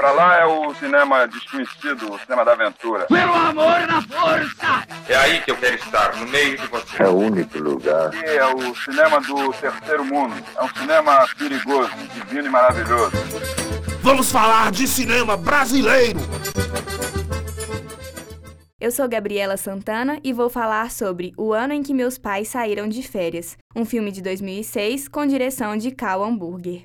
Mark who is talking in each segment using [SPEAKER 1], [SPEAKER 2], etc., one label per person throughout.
[SPEAKER 1] Pra lá é o cinema desconhecido, o cinema da aventura.
[SPEAKER 2] Pelo amor na força!
[SPEAKER 3] É aí que eu quero estar, no meio de você.
[SPEAKER 4] É o único lugar.
[SPEAKER 1] Aqui é o cinema do terceiro mundo. É um cinema perigoso, divino e maravilhoso.
[SPEAKER 5] Vamos falar de cinema brasileiro!
[SPEAKER 6] Eu sou Gabriela Santana e vou falar sobre O Ano em que Meus Pais Saíram de Férias, um filme de 2006 com direção de Cal Hamburger.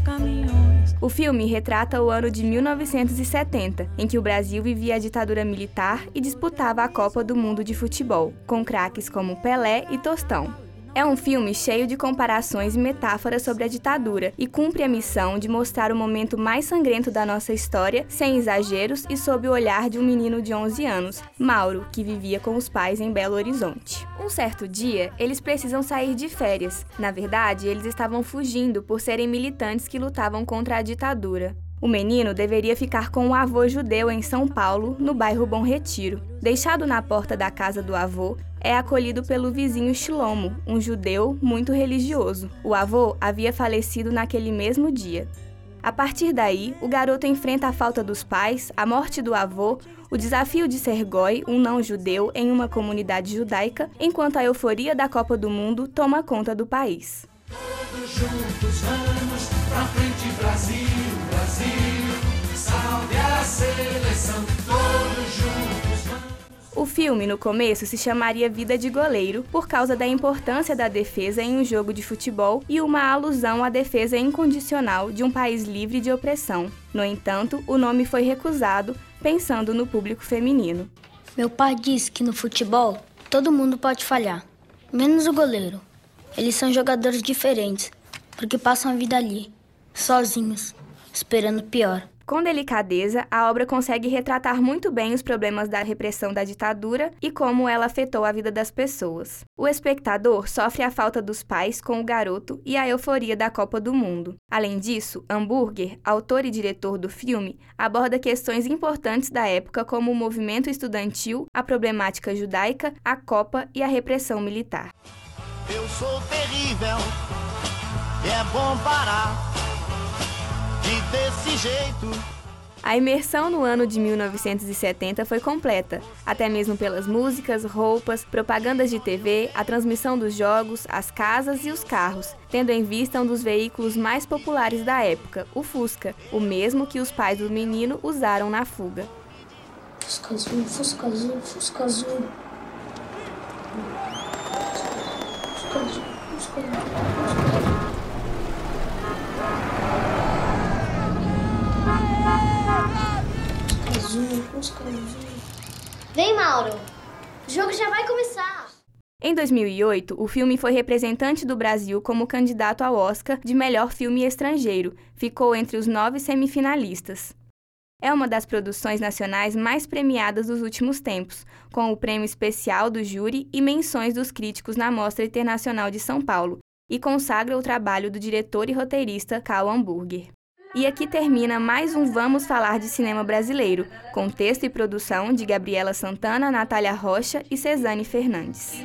[SPEAKER 7] Caminhões.
[SPEAKER 6] O filme retrata o ano de 1970, em que o Brasil vivia a ditadura militar e disputava a Copa do Mundo de Futebol, com craques como Pelé e Tostão. É um filme cheio de comparações e metáforas sobre a ditadura e cumpre a missão de mostrar o momento mais sangrento da nossa história, sem exageros e sob o olhar de um menino de 11 anos, Mauro, que vivia com os pais em Belo Horizonte. Um certo dia, eles precisam sair de férias. Na verdade, eles estavam fugindo por serem militantes que lutavam contra a ditadura. O menino deveria ficar com o avô judeu em São Paulo, no bairro Bom Retiro. Deixado na porta da casa do avô, é acolhido pelo vizinho Shilomo, um judeu muito religioso. O avô havia falecido naquele mesmo dia. A partir daí, o garoto enfrenta a falta dos pais, a morte do avô, o desafio de ser goi, um não-judeu, em uma comunidade judaica, enquanto a euforia da Copa do Mundo toma conta do país.
[SPEAKER 2] Todos juntos vamos pra frente, Brasil.
[SPEAKER 6] Filme, no começo, se chamaria Vida de Goleiro, por causa da importância da defesa em um jogo de futebol e uma alusão à defesa incondicional de um país livre de opressão. No entanto, o nome foi recusado, pensando no público feminino.
[SPEAKER 8] Meu pai disse que no futebol todo mundo pode falhar, menos o goleiro. Eles são jogadores diferentes, porque passam a vida ali, sozinhos, esperando pior.
[SPEAKER 6] Com delicadeza, a obra consegue retratar muito bem os problemas da repressão da ditadura e como ela afetou a vida das pessoas. O espectador sofre a falta dos pais com o garoto e a euforia da Copa do Mundo. Além disso, Hamburger, autor e diretor do filme, aborda questões importantes da época como o movimento estudantil, a problemática judaica, a Copa e a repressão militar.
[SPEAKER 9] Eu sou terrível, é bom parar desse jeito.
[SPEAKER 6] A imersão no ano de 1970 foi completa, até mesmo pelas músicas, roupas, propagandas de TV, a transmissão dos jogos, as casas e os carros, tendo em vista um dos veículos mais populares da época, o Fusca, o mesmo que os pais do menino usaram na fuga.
[SPEAKER 8] Fusca azul, Fusca azul, Fusca azul. Fusca azul, Fusca azul, Fusca azul. Fusca azul.
[SPEAKER 10] Vem, Mauro. O jogo já vai começar.
[SPEAKER 6] Em 2008, o filme foi representante do Brasil como candidato ao Oscar de melhor filme estrangeiro. Ficou entre os nove semifinalistas. É uma das produções nacionais mais premiadas dos últimos tempos, com o prêmio especial do júri e menções dos críticos na Mostra Internacional de São Paulo, e consagra o trabalho do diretor e roteirista Cal Hamburger. E aqui termina mais um Vamos Falar de Cinema Brasileiro, com texto e produção de Gabriela Santana, Natália Rocha e Cezane Fernandes.